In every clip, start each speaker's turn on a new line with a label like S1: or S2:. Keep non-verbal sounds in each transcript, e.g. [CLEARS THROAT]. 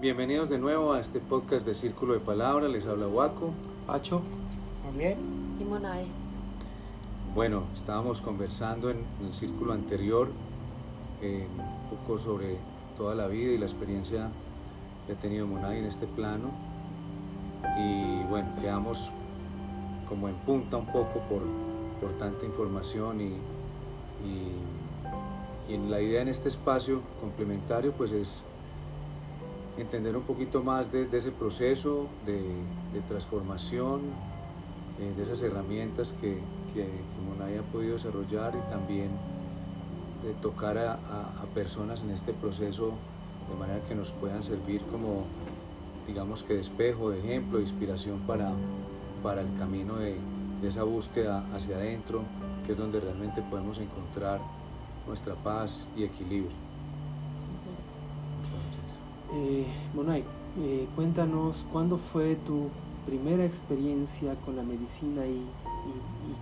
S1: Bienvenidos de nuevo a este podcast de Círculo de Palabra. Les habla Waco.
S2: Pacho. También.
S3: Y Monay.
S1: Bueno, estábamos conversando en, el círculo anterior eh, un poco sobre toda la vida y la experiencia que ha tenido Monay en este plano. Y bueno, quedamos como en punta un poco por, por tanta información y, y, y en la idea en este espacio complementario pues es entender un poquito más de, ese proceso de, transformación, eh, de esas herramientas que, que, ha podido desarrollar y también de tocar a, personas en este proceso de manera que nos puedan servir como, digamos que de espejo, de ejemplo, de inspiración para, para el camino de esa búsqueda hacia adentro, que es donde realmente podemos encontrar nuestra paz y equilibrio.
S2: Eh, eh, cuéntanos cuándo fue tu primera experiencia con la medicina y,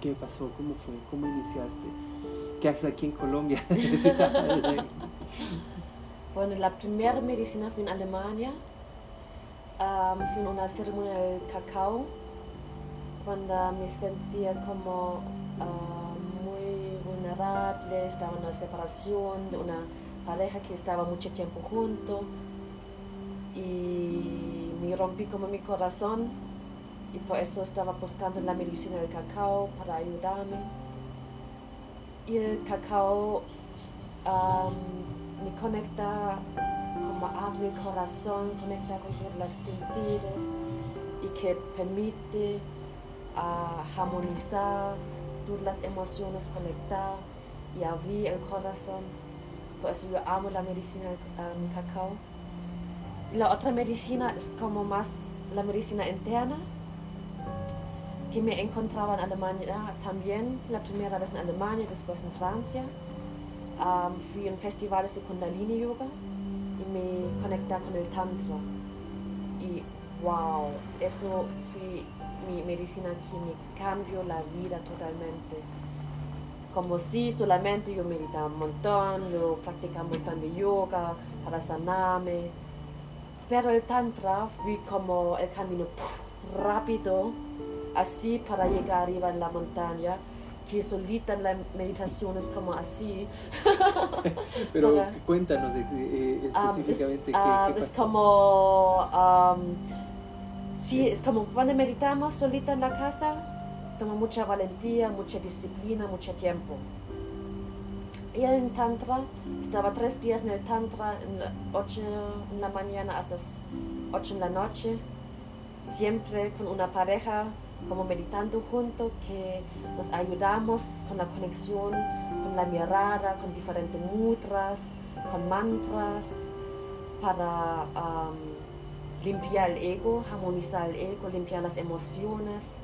S2: qué pasó, cómo fue, cómo iniciaste, qué haces aquí en Colombia. [LAUGHS]
S3: bueno, la primera medicina fue en Alemania, fue en una ceremonia del cacao, cuando me sentía como muy vulnerable, estaba en una separación de una pareja que estaba mucho tiempo junto y me rompí como mi corazón y por eso estaba buscando la medicina del cacao para ayudarme. Y el cacao me conecta, como abre el corazón, conecta con los sentidos y que permite uh, armonizar todas las emociones, conectar y abrir el corazón. Por eso yo amo la medicina del cacao. La otra medicina es como más la medicina interna, que me encontraba en Alemania también, la primera vez en Alemania, después en Francia. fui en festivales de Kundalini Yoga y me conecté con el Tantra. Y wow, eso fue mi medicina que me cambió la vida totalmente. Como si solamente yo meditaba un montón, yo practicaba un montón de yoga para sanarme pero el Tantra vi como el camino rápido, así para llegar arriba en la montaña, que solita en la meditación es como así. [LAUGHS]
S2: Pero cuéntanos eh, específicamente qué, pasó.
S3: Es como, sí, es como cuando meditamos solita en la casa, toma mucha valentía, mucha disciplina, mucho tiempo. Y en Tantra, estaba tres días en el Tantra, en ocho en la mañana hasta ocho en la noche, siempre con una pareja, como meditando juntos, que nos ayudamos con la conexión, con la mirada, con diferentes mudras, con mantras, para limpiar el ego, armonizar el ego, limpiar las emociones.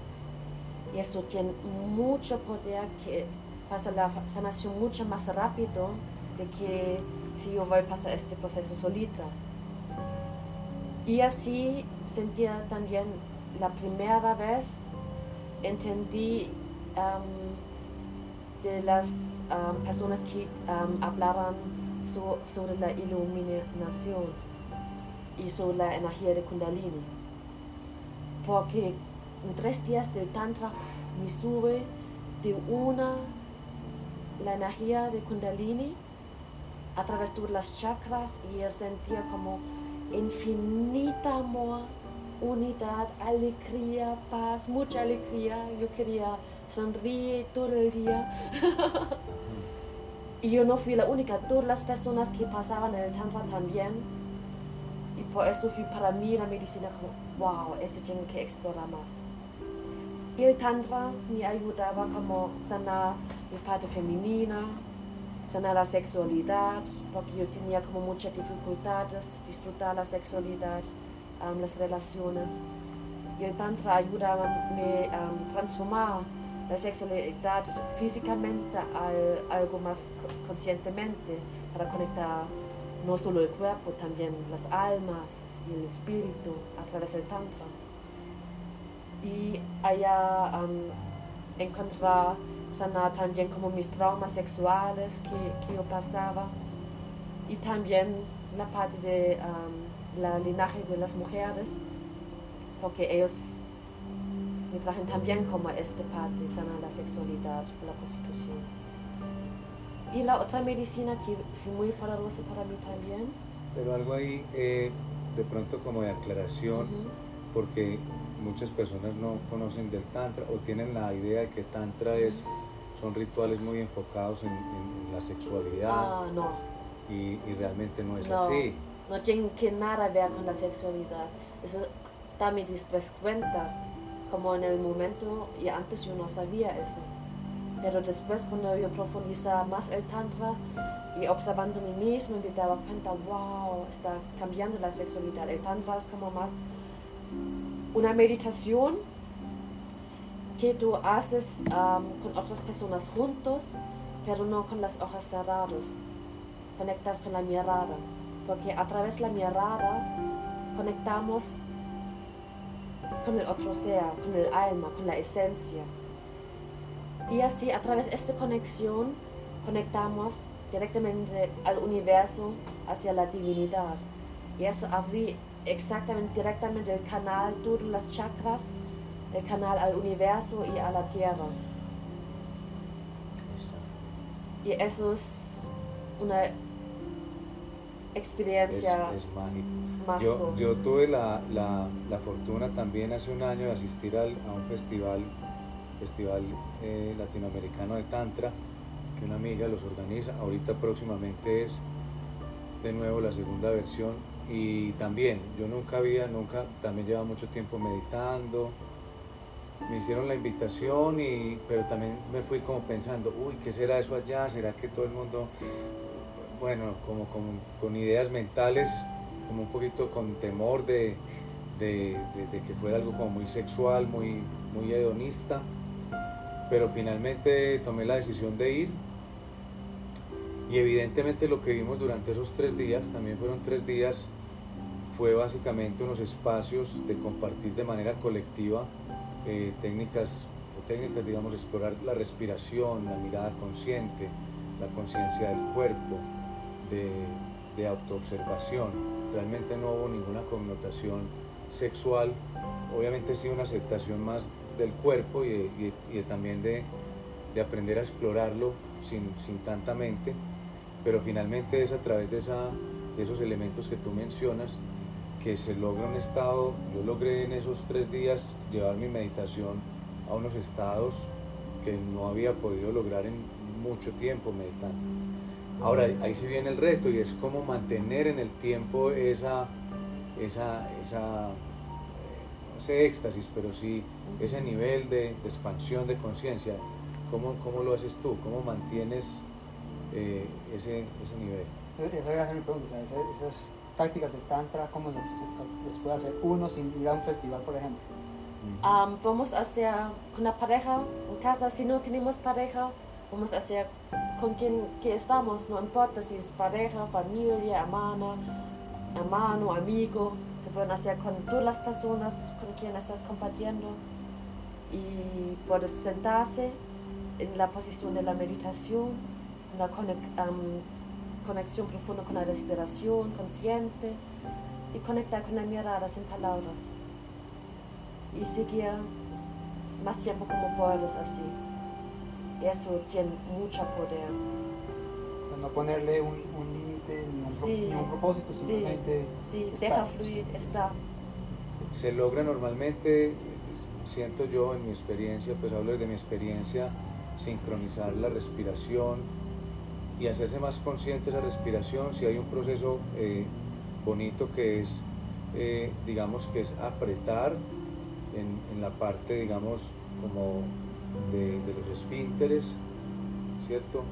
S3: Y eso tiene mucho poder que pasa la sanación mucho más rápido de que si yo voy a pasar este proceso solita. Y así sentía también la primera vez, entendí de las personas que hablaran sobre la iluminación y sobre la energía de Kundalini. Porque en tres días del Tantra me sube de una la energía de Kundalini a través de las chakras y yo sentía como infinita amor, unidad, alegría, paz, mucha alegría. Yo quería sonreír todo el día. [LAUGHS] y yo no fui la única, todas las personas que pasaban en el Tantra también. Y por eso fui para mí la medicina como, wow, ese tengo que explorar más. El Tantra me ayudaba como sanar mi parte femenina, sanar la sexualidad, porque yo tenía como muchas dificultades, disfrutar la sexualidad, um, las relaciones. Y el Tantra ayudaba a um, transformar la sexualidad físicamente a algo más conscientemente para conectar no solo el cuerpo, también las almas y el espíritu a través del Tantra y allá um, encontrar sanar también como mis traumas sexuales que, que, yo pasaba y también la parte de la linaje de las mujeres, porque ellos me trajen también como esta parte, sanar la sexualidad por la prostitución. Y la otra medicina que fue muy poderosa para mí también.
S1: Pero algo ahí, eh, de pronto como de aclaración,
S3: Ujú.
S1: porque muchas personas no conocen del Tantra o tienen la idea de que Tantra es, son rituales muy enfocados en, en la sexualidad
S3: Ah, no,
S1: y, y realmente no es
S3: No.
S1: así.
S3: no tiene que nada ver con la sexualidad. Eso también después cuenta, como en el momento, y antes yo no sabía eso. Pero después cuando yo profundizaba más el tantra y observando a mí mismo, me daba cuenta, wow, está cambiando la sexualidad. El tantra es como más una meditación que tú haces con otras personas juntos, pero no con las ojos cerrados. Conectas con la mirada, porque a través de la mirada conectamos con el otro ser, con el alma, con la esencia. Y así, a través de esta conexión, conectamos directamente al universo, hacia la divinidad. Y eso abre exactamente, directamente el canal, todas las chakras, el canal al universo y a la tierra. Y eso es una experiencia
S1: es mágico. yo tuve la, la, la fortuna también hace un año de asistir al- a un festival, festival eh, latinoamericano de Tantra, que una amiga los organiza. Ahorita próximamente es de nuevo la segunda versión. Y también, yo nunca había, nunca, también llevaba mucho tiempo meditando. Me hicieron la invitación, y, pero también me fui como pensando, uy, ¿qué será eso allá? ¿Será que todo el mundo, bueno, como, con ideas mentales, como un poquito con temor de, de, de- de que fuera algo como muy sexual, muy, muy hedonista? Pero finalmente tomé la decisión de ir y evidentemente lo que vimos durante esos tres días, también fueron tres días, fue básicamente unos espacios de compartir de manera colectiva eh, técnicas, o técnicas, digamos, explorar la respiración, la mirada consciente, la conciencia del cuerpo, de, autoobservación. Realmente no hubo ninguna connotación sexual, obviamente sí una aceptación más del cuerpo y, también de, de aprender a explorarlo sin, sin tanta mente, pero finalmente es a través de, esa, de esos elementos que tú mencionas que se logra un estado, yo logré en esos tres días llevar mi meditación a unos estados que no había podido lograr en mucho tiempo meditando. Ahora, ahí sí viene el reto y es cómo mantener en el tiempo esa, esa, esa eh, sé, éxtasis, pero sí ese nivel de, de expansión de conciencia. ¿Cómo, ¿Cómo lo haces tú? ¿Cómo mantienes eh, ese, ese nivel?
S4: Esa era mi pregunta, esas, esas tácticas de tantra, ¿cómo se, se- les puede hacer uno sin ir a un festival, por ejemplo?
S1: Ujú.
S3: Am, vamos a hacer con la pareja en casa. Si no tenemos pareja, vamos a hacer con quien que estamos. No importa si es pareja, familia, hermana, hermano, amigo. Se pueden hacer con todas las personas con quien estás compartiendo. Y puedes sentarse en la posición de la meditación, la conexión profunda con la respiración consciente y conectar con la mirada sin palabras y seguir más tiempo como puedes así. Eso tiene mucho poder.
S4: No ponerle un, un límite ni, un pro-
S3: Sí,
S4: ni un propósito, simplemente
S3: Sí, deja fluir, está.
S1: se logra normalmente, siento yo en mi experiencia, pues hablo de mi experiencia, sincronizar la respiración y hacerse más consciente de esa respiración. Si hay un proceso eh, bonito que es, eh, digamos, que es apretar en, en la parte, digamos, como de, de los esfínteres, ¿cierto?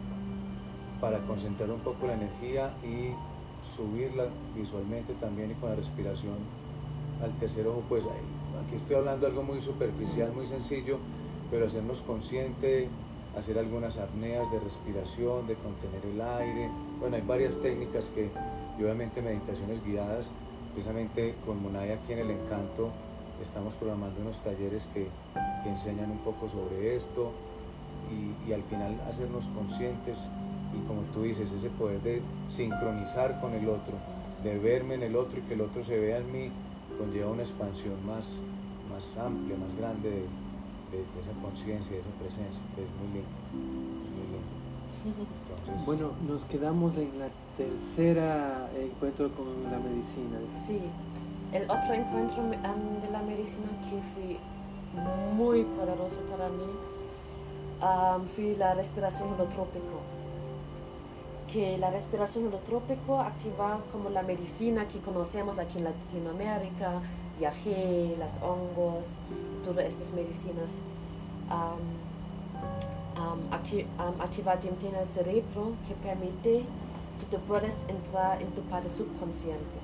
S1: Para concentrar un poco la energía y subirla visualmente también y con la respiración al tercer ojo, pues ahí- aquí estoy hablando de algo muy superficial, muy sencillo, pero hacernos consciente, hacer algunas apneas de respiración, de contener el aire. Bueno, hay varias técnicas que, y obviamente meditaciones guiadas, precisamente con Monaya aquí en El Encanto, estamos programando unos talleres que, que enseñan un poco sobre esto y, al final hacernos conscientes y como tú dices, ese poder de sincronizar con el otro de verme en el otro y que el otro se vea en mí, conlleva una expansión más, más amplia, más grande de, de- de esa conciencia, de esa presencia, que es muy lindo. es muy lindo. Entonces,
S2: Bueno, nos quedamos en la tercera encuentro con la medicina.
S3: Sí, el otro encuentro um, de la medicina que fue muy poderoso para mí um, fue la respiración holotrópico. Que la respiración holotrópico activa como la medicina que conocemos aquí en Latinoamérica, viaje, las hongos, todas estas medicinas. Um, um, acti- um, en el cerebro que permite que tú puedas entrar en tu parte subconsciente.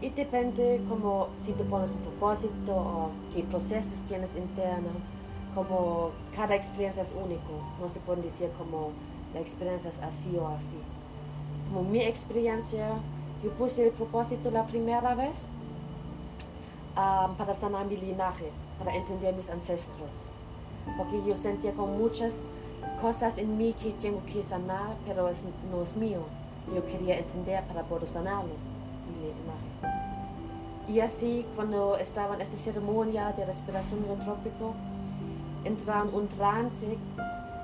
S3: Y depende como si tú pones un propósito o qué procesos tienes interno, como cada experiencia es único, no se puede decir como la experiencia es así o así. Es como mi experiencia, yo puse el propósito la primera vez para sanar mi linaje, para entender mis ancestros, porque yo sentía con muchas cosas en mí que tengo que sanar, pero es- no es mío. Yo quería entender para poder sanarlo, mi linaje. Y así, cuando estaba en esta ceremonia de respiración holotrópico, entraba en un trance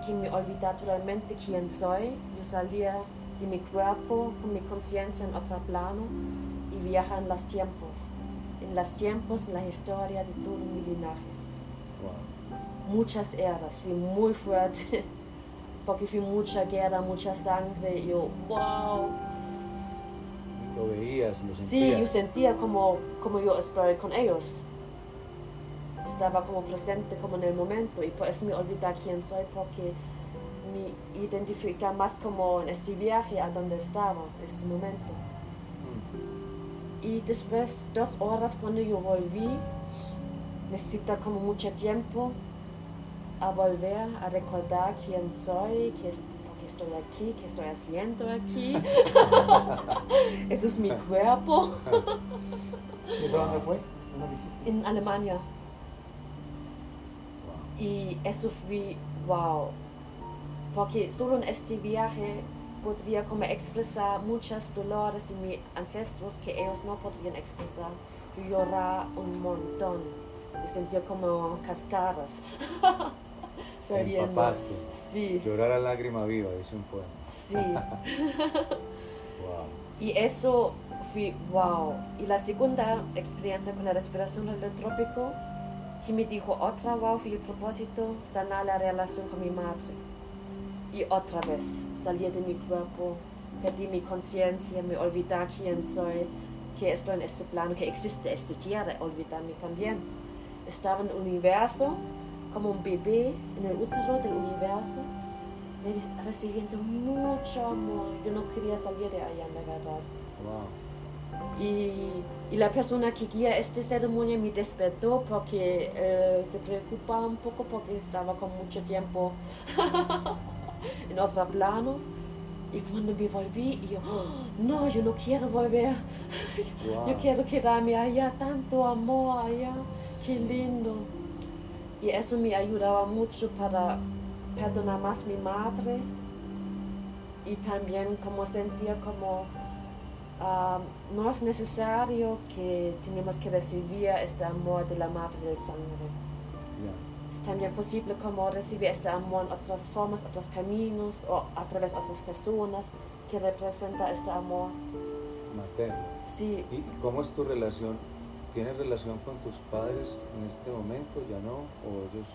S3: que me olvidaba totalmente quién soy. Yo salía de mi cuerpo con mi conciencia en otro plano y viajaba en los tiempos, en los tiempos, en la historia de todo mi linaje
S1: wow.
S3: muchas eras, fui muy fuerte, [LAUGHS] porque fui mucha guerra, mucha sangre, yo, wow.
S1: Lo veías, lo
S3: Sí,
S1: sentías.
S3: yo sentía como, como yo estoy con ellos. Estaba como presente como en el momento y por eso me olvidé quién soy porque me identifica más como en este viaje a donde estaba, este momento. Y después, dos horas cuando yo volví, necesita como mucho tiempo a volver a recordar quién soy, qué es, por qué estoy aquí, qué estoy haciendo aquí. [LAUGHS] Eso es mi cuerpo.
S4: ¿Y eso dónde fue? ¿Dónde lo hiciste?
S3: En Alemania.
S1: Wow.
S3: Y eso fue wow. Porque solo en este viaje podría como expresar muchos dolores de mis ancestros que ellos no podrían expresar. Yo lloraba un montón. Yo sentía como cascadas. [LAUGHS] Saliendo.
S1: Empapaste.
S3: Sí,
S1: Llorar a lágrima viva, dice un poema.
S3: sí. [LAUGHS] [LAUGHS]
S1: Wow.
S3: Y eso fue wow. Y la segunda experiencia con la respiración holotrópico, que me dijo otra wow, fue el propósito, sanar la relación con mi madre. Y otra vez, salí de mi cuerpo, perdí mi conciencia, me olvidé quién soy, que estoy en este plano, que existe esta tierra, olvidarme también. Estaba en el universo, como un bebé en el útero del universo, re- recibiendo mucho amor. Yo no quería salir de allá, la verdad.
S1: Wow.
S3: Y, y la persona que guía esta ceremonia me despertó porque eh, se preocupaba un poco porque estaba con mucho tiempo [LAUGHS] en otro plano. Y cuando me volví, yo, "Oh, no, yo no quiero volver.
S1: Wow.
S3: Yo quiero quedarme allá, tanto amor allá, qué lindo. Y eso me ayudaba mucho para perdonar más a mi madre y también como sentía como ah, no es necesario que tenemos que recibir este amor de la madre del sangre. Es también posible como recibir este amor en otras formas, otros caminos o a través de otras personas que representa este amor.
S1: Materno.
S3: Sí,
S1: ¿Y cómo es tu relación? ¿Tienes relación con tus padres en este momento? ¿Ya no? ¿O ellos?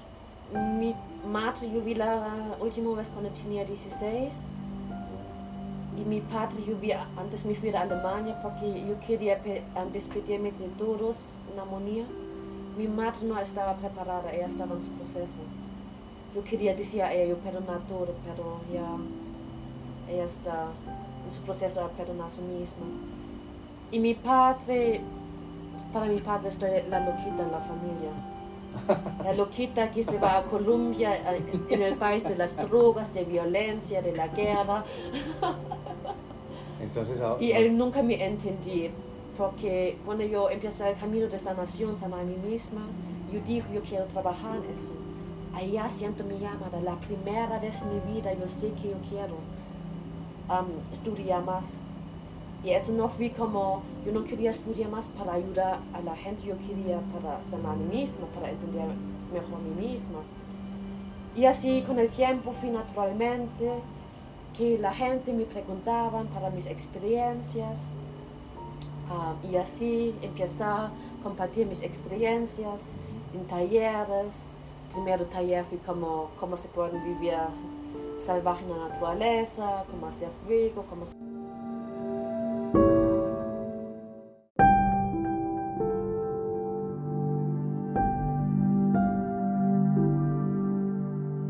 S3: Mi madre yo vi la última vez cuando tenía 16 y mi padre yo vi antes me fui a Alemania porque yo quería despedirme de todos en armonía. Mi madre no estaba preparada, ella estaba en su proceso. Yo quería decir a ella, yo perdonar todo, pero ya ella está en su proceso de perdonar a sí misma. Y mi padre, para mi padre estoy la loquita en la familia. La loquita que se va a Colombia, eh, en el país de las drogas, de violencia, de la guerra.
S1: Entonces, ahora-
S3: Y él nunca me entendí, porque cuando yo empecé el camino de sanación, sanar a mí misma, yo dije, yo quiero trabajar en eso. Allá siento mi llamada, la primera vez en mi vida yo sé que yo quiero um, estudiar más. Y eso no fue como, yo no quería estudiar más para ayudar a la gente, yo quería para sanar a mí misma, para entender mejor a mí misma. Y así con el tiempo fui naturalmente que la gente me preguntaban para mis experiencias. Ah, y así empecé a compartir mis experiencias en talleres. Primero taller fue como cómo se puede vivir salvaje en la naturaleza, cómo hacer fuego, cómo.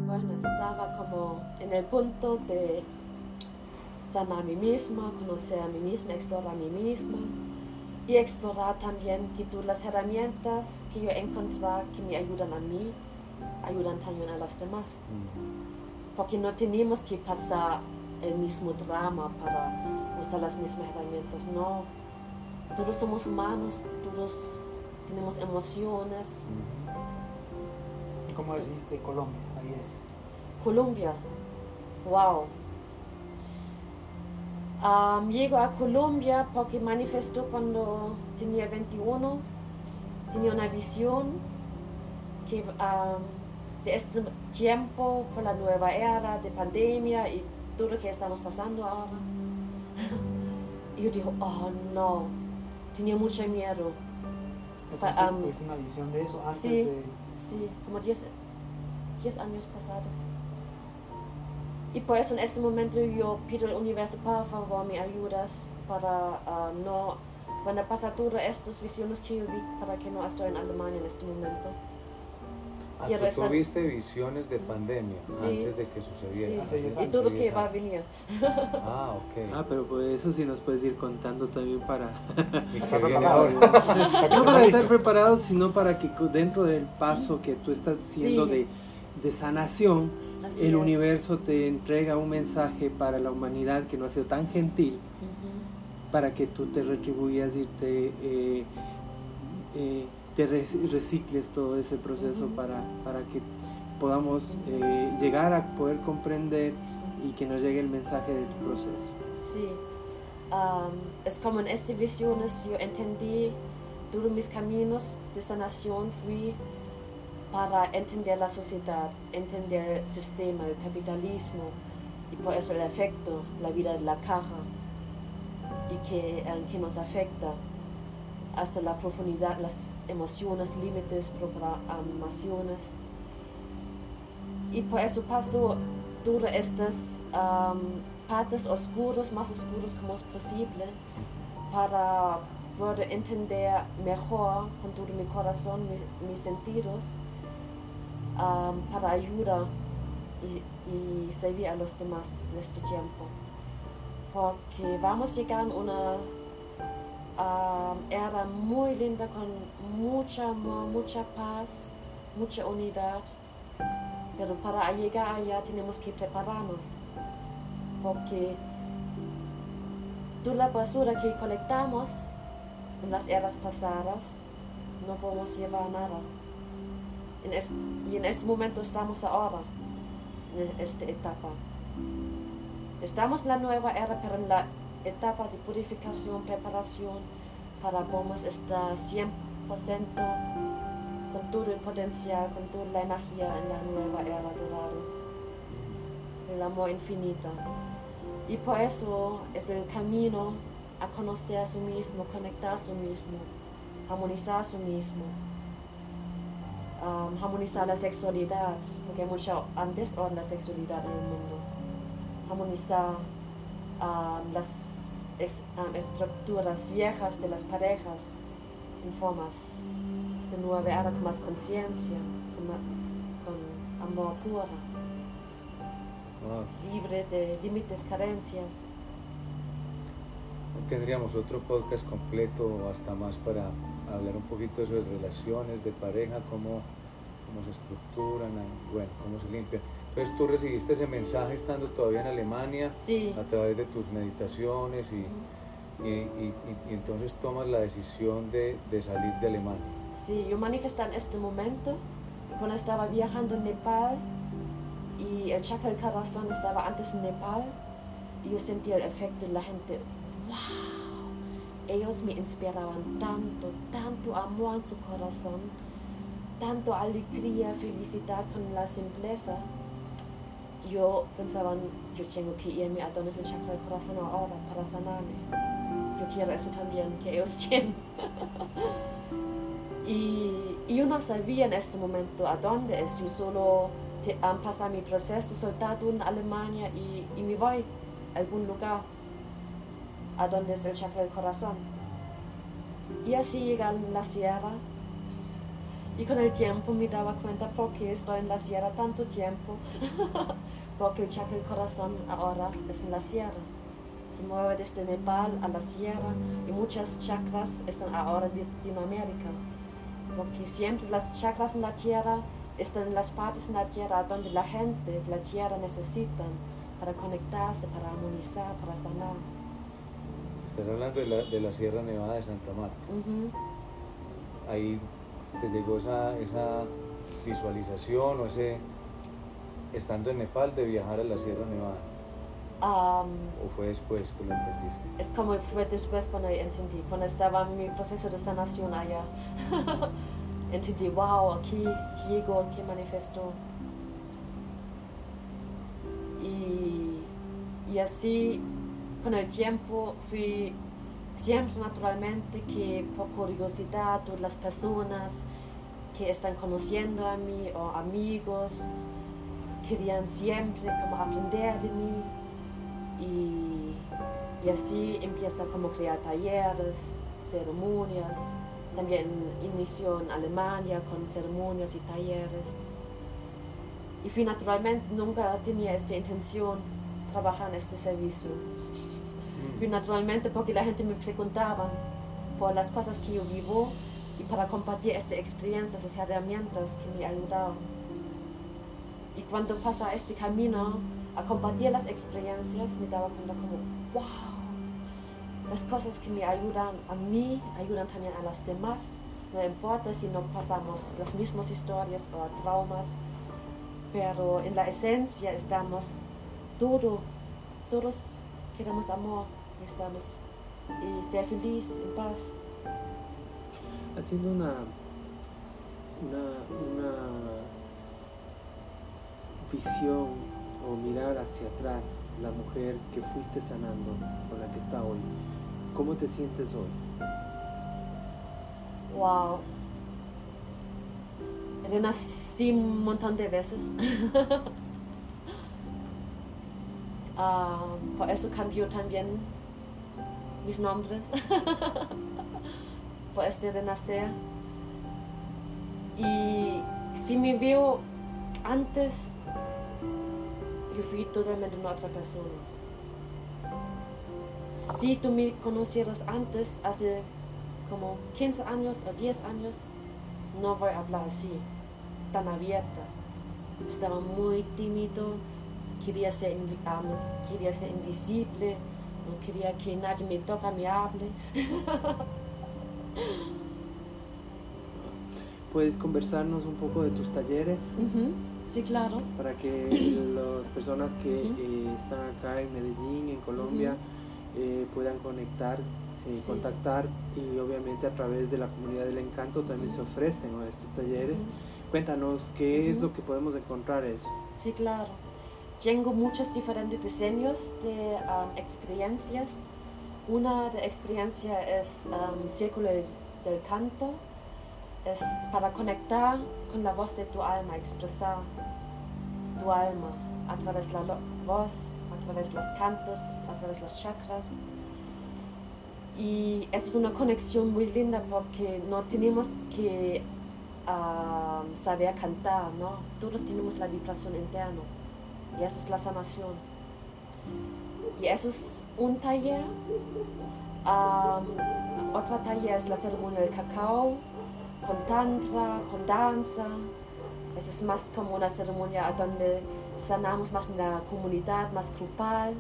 S3: Bueno, estaba como en el punto de a mí misma, conocer a mí misma, explorar a mí misma y explorar también que tú las herramientas que yo encontré que me ayudan a mí, ayudan también a los demás. Porque no tenemos que pasar el mismo drama para usar las mismas herramientas, no. Todos somos humanos, todos tenemos emociones.
S4: ¿Cómo decidiste Colombia? Ahí es.
S3: Colombia, wow. Um, llego a Colombia porque manifestó cuando tenía 21, tenía una visión que um, de este tiempo por la nueva era de pandemia y todo lo que estamos pasando ahora. [LAUGHS] y yo digo, oh no, tenía mucho miedo.
S4: ¿Tuviste una visión de eso antes
S3: sí.
S4: de...?
S3: Sí, como 10 10 años pasados. Y por eso en este momento yo pido al universo, por favor, me ayudas para ah, no, cuando pasa todas estas visiones que yo vi, para que no estoy en Alemania en este momento.
S1: Ah,
S3: Quiero
S1: tú
S3: estar-
S1: tuviste visiones de pandemia
S3: Sí.
S1: antes de que sucediera.
S3: Sí,
S4: 10
S3: y todo
S1: Hace
S3: lo
S1: 10
S3: que va a venir.
S1: Ah, ok. [LAUGHS]
S2: Ah, pero pues eso sí nos puedes ir contando también para...
S1: ¿Y [LAUGHS]
S4: Estar preparados. [LAUGHS]
S2: No para estar preparados, sino para que dentro del paso que tú estás haciendo
S3: Sí.
S2: de, de sanación,
S3: Así
S2: el
S3: es.
S2: universo te entrega un mensaje para la humanidad que no ha sido tan gentil para que tú te retribuyas y te, eh, eh, te rec- recicles todo ese proceso para, para que podamos eh, llegar a poder comprender y que nos llegue el mensaje de tu proceso.
S3: Sí, es como en estas visiones yo entendí todos mis caminos de sanación fui para entender la sociedad, entender el sistema, el capitalismo y por eso el efecto, la vida de la caja y que, eh, que nos afecta hasta la profundidad, las emociones, límites, programaciones. Y por eso paso todas estas partes oscuras, más oscuros como es posible, para poder entender mejor con todo mi corazón, mis, mis sentidos, para ayudar y, servir a los demás en este tiempo. Porque vamos a llegar a una era muy linda con mucha amor, mucha paz, mucha unidad. Pero para llegar allá tenemos que prepararnos. Porque toda la basura que colectamos en las eras pasadas no podemos llevar nada. En este, y en este momento estamos ahora, en esta etapa. Estamos en la nueva era, pero en la etapa de purificación, preparación, para podamos estar 100% con todo el potencial, con toda la energía en la nueva era dorada, el amor infinito. Y por eso es el camino a conocer a sí mismo, conectar a sí mismo, armonizar a sí mismo, um, armonizar la sexualidad, porque hay mucha desorden la sexualidad en el mundo, armonizar um, las ex- um, estructuras viejas de las parejas en formas de nueva era con más conciencia, con, con amor puro,
S1: Ah,
S3: libre de límites, carencias.
S1: Tendríamos otro podcast completo o hasta más para hablar un poquito de eso de relaciones, de pareja, cómo, cómo se estructuran, ah, bueno, cómo se limpian. Entonces tú recibiste ese mensaje estando todavía en Alemania
S3: Sí.
S1: a través de tus meditaciones y, y, y- y- y entonces tomas la decisión de, de salir de Alemania.
S3: Sí, yo manifesté en este momento cuando estaba viajando en Nepal y el chakra del corazón estaba antes en Nepal y yo sentía el efecto de la gente, wow, ellos me inspiraban tanto, tanto amor en su corazón, tanto alegría, felicidad con la simpleza. Yo pensaba, yo tengo que irme a donde es el chakra del corazón ahora para sanarme. Yo quiero eso también que ellos [LAUGHS] tienen. y, yo no sabía en ese momento a dónde es. Yo solo te, um, pasado mi proceso, soltado en Alemania y, y me voy a algún lugar a donde es el chakra del corazón. Y así llega a la sierra. Y con el tiempo me daba cuenta por qué estoy en la sierra tanto tiempo. [LAUGHS] Porque el chakra del corazón ahora es en la sierra. Se mueve desde Nepal a la sierra y muchas chakras están ahora en Latinoamérica. Porque siempre las chakras en la tierra están en las partes en la tierra donde la gente, la tierra necesitan para conectarse, para armonizar, para sanar.
S1: Estás hablando de la, de la Sierra Nevada de Santa Marta. Ahí te llegó esa, esa visualización o ese, estando en Nepal, de viajar a la Sierra Nevada.
S3: Um,
S1: ¿O fue después que lo entendiste?
S3: es como fue después cuando entendí, cuando estaba en mi proceso de sanación allá. [LAUGHS] entendí, wow, aquí llegó, aquí manifestó. Y, y así, con el tiempo, fui siempre naturalmente que por curiosidad, todas las personas que están conociendo a mí o amigos, querían siempre como aprender de mí. Y, y así empieza como crear talleres, ceremonias. También inició en Alemania con ceremonias y talleres. Y fui naturalmente, nunca tenía esta intención trabajar en este servicio. Fui naturalmente porque la gente me preguntaba por las cosas que yo vivo y para compartir estas experiencias, esas herramientas que me ayudaron. Y cuando pasa este camino a compartir las experiencias, me daba cuenta como, wow, las cosas que me ayudan a mí ayudan también a las demás. No importa si no pasamos las mismas historias o traumas, pero en la esencia estamos todo, todos queremos amor y estamos y ser feliz, en paz.
S2: Haciendo una, una, una visión o mirar hacia atrás la mujer que fuiste sanando con la que está hoy, ¿cómo te sientes hoy?
S3: Wow. Renací un montón de veces. [LAUGHS] Ah, por eso cambió también mis nombres. [LAUGHS] por este renacer. Y si me veo antes, yo fui totalmente una otra persona. Si tú me conocieras antes, hace como 15 años o 10 años, no voy a hablar así, tan abierta. Estaba muy tímido, quería ser, no, quería ser invisible, no quería que nadie me toque, me hable. [LAUGHS]
S2: ¿Puedes conversarnos un poco de tus talleres?
S3: Sí, claro.
S2: para que [CLEARS THROAT] las personas que eh, están acá en Medellín, en Colombia, eh, puedan conectar, eh,
S3: Sí.
S2: contactar y obviamente a través de la comunidad del encanto también se ofrecen ¿no? estos talleres. Cuéntanos qué es lo que podemos encontrar eso.
S3: Sí, claro. Tengo muchos diferentes diseños de um, experiencias. Una de experiencia es um, Círculo del Canto. Es para conectar con la voz de tu alma, expresar tu alma a través de la voz, a través de los cantos, a través de los chakras. Y eso es una conexión muy linda porque no tenemos que um, saber cantar, ¿no? Todos tenemos la vibración interna y eso es la sanación. Y eso es un taller. Otra taller es la ceremonia del cacao, con tantra, con danza. Esa es más como una ceremonia donde sanamos más en la comunidad, más grupal,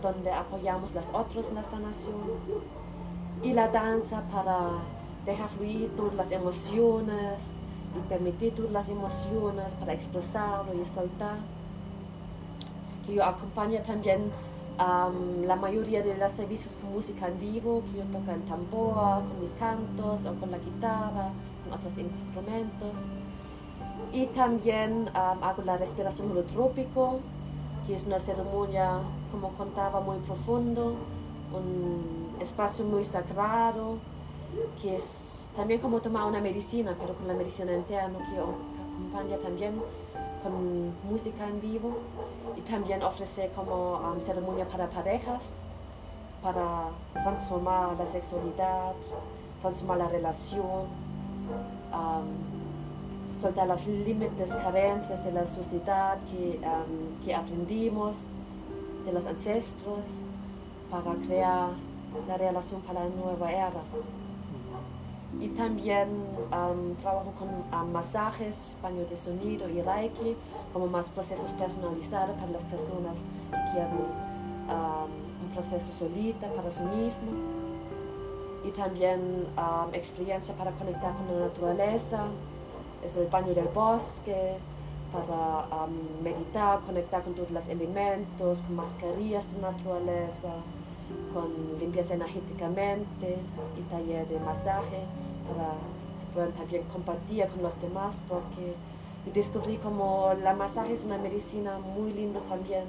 S3: donde apoyamos a los otros en la sanación. Y la danza para dejar fluir todas las emociones y permitir todas las emociones para expresarlo y soltar. Que yo acompaño también Am, la mayoría de los servicios con música en vivo, que yo toco en tambor, con mis cantos o con la guitarra, con otros instrumentos. Y también am, hago la respiración holotrópico, que es una ceremonia, como contaba, muy profundo, un espacio muy sagrado, que es también como tomar una medicina, pero con la medicina interna, que acompaña también con música en vivo y también ofrece como um, ceremonia para parejas, para transformar la sexualidad, transformar la relación, um, soltar los límites, carencias de la sociedad que, um, que aprendimos de los ancestros para crear la relación para la nueva era. Y también um, trabajo con masajes, baño de sonido y reiki, como más procesos personalizados para las personas que quieren um, un proceso solita para sí mismo. Y también um, experiencia para conectar con la naturaleza, es el baño del bosque, para meditar, conectar con todos los elementos, con mascarillas de naturaleza, con limpieza energéticamente y taller de masaje para se puedan también compartir con los demás porque descubrí como la masaje es una medicina muy linda también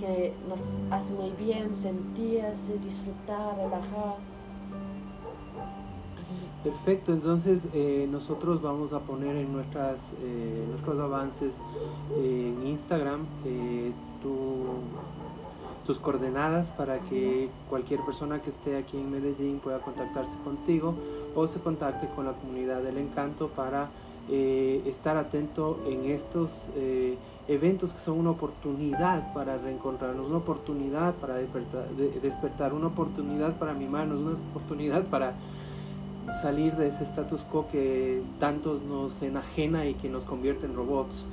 S3: que nos hace muy bien sentirse, disfrutar, relajar.
S2: Perfecto, entonces eh, nosotros vamos a poner en nuestras, eh, nuestros avances en Instagram eh, tu- tus coordenadas para que cualquier persona que esté aquí en Medellín pueda contactarse contigo o se contacte con la comunidad del encanto para eh, estar atento en estos eh, eventos que son una oportunidad para reencontrarnos, una oportunidad para despertar, de- despertar, una oportunidad para mimarnos, una oportunidad para salir de ese status quo que tantos nos enajena y que nos convierte en robots,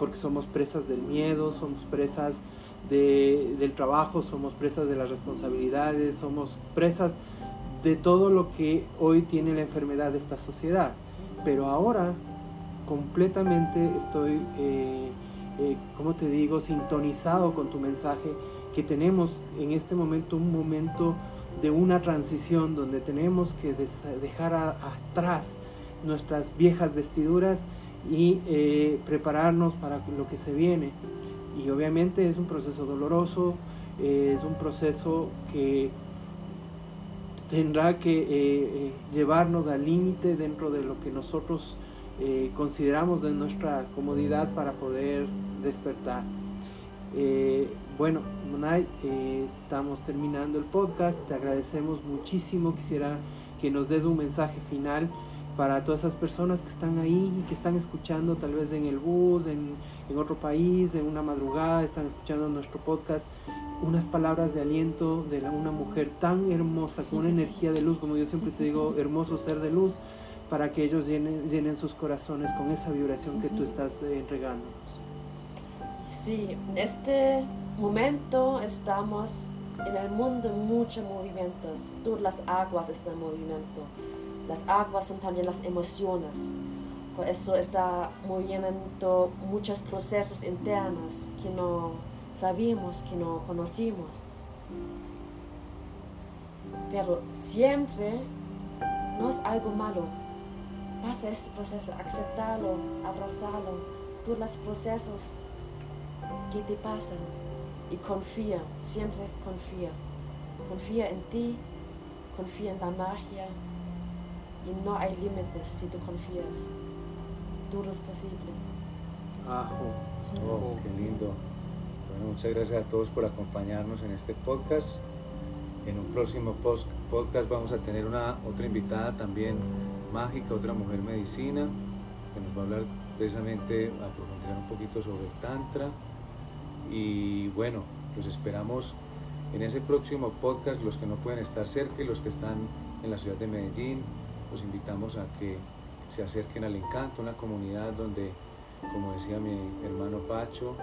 S2: porque somos presas del miedo, somos presas de- del trabajo, somos presas de las responsabilidades, somos presas de todo lo que hoy tiene la enfermedad de esta sociedad. Pero ahora completamente estoy, eh, eh, ¿cómo te digo?, sintonizado con tu mensaje, que tenemos en este momento un momento de una transición donde tenemos que dejar atrás nuestras viejas vestiduras y eh, prepararnos para lo que se viene. Y obviamente es un proceso doloroso, eh, es un proceso que tendrá que eh, eh, llevarnos al límite dentro de lo que nosotros consideramos de nuestra comodidad para poder despertar. Bueno, Monay, estamos terminando el podcast. Te agradecemos muchísimo. Quisiera que nos des un mensaje final para todas esas personas que están ahí y que están escuchando tal vez en el bus, en, en otro país, en una madrugada, están escuchando nuestro podcast. Unas palabras de aliento de la- una mujer tan hermosa, con una energía de luz, como yo siempre te digo, hermoso ser de luz, para que ellos llenen, llenen sus corazones con esa vibración que tú estás eh, entregándonos.
S3: Sí, en este momento estamos en el mundo en muchos movimientos. Todas las aguas están en movimiento. Las aguas son también las emociones. Por eso está moviendo muchos procesos internos que no sabíamos, que no conocimos. Pero siempre no es algo malo. Pasa ese proceso, aceptarlo, abrazarlo, todos los procesos que te pasan y confía, siempre confía. Confía en ti, confía en la magia y no hay límites si tú confías. Todo es posible.
S2: Ajo.
S1: Oh, qué lindo. Bueno, muchas gracias a todos por acompañarnos en este podcast. En un próximo pos- podcast vamos a tener una otra invitada también mágica, otra mujer medicina, que nos va a hablar precisamente a profundizar un poquito sobre el Tantra. Y bueno, los esperamos en ese próximo podcast, los que no pueden estar cerca y los que están en la ciudad de Medellín, los invitamos a que se acerquen al encanto, una comunidad donde como decía mi hermano Pacho,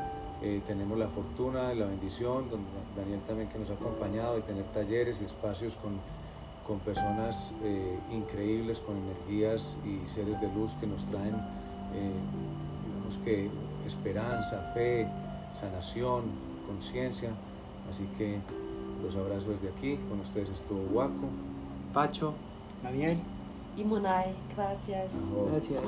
S1: eh, tenemos la fortuna y la bendición, donde Daniel también que nos ha acompañado, de tener talleres y espacios con, con personas eh, increíbles, con energías y seres de luz que nos traen, eh, digamos que esperanza, fe, sanación, conciencia Así que los abrazo desde aquí. Con ustedes estuvo Waco.
S2: Pacho,
S4: Daniel.
S3: y Munay. Gracias.
S2: Gracias,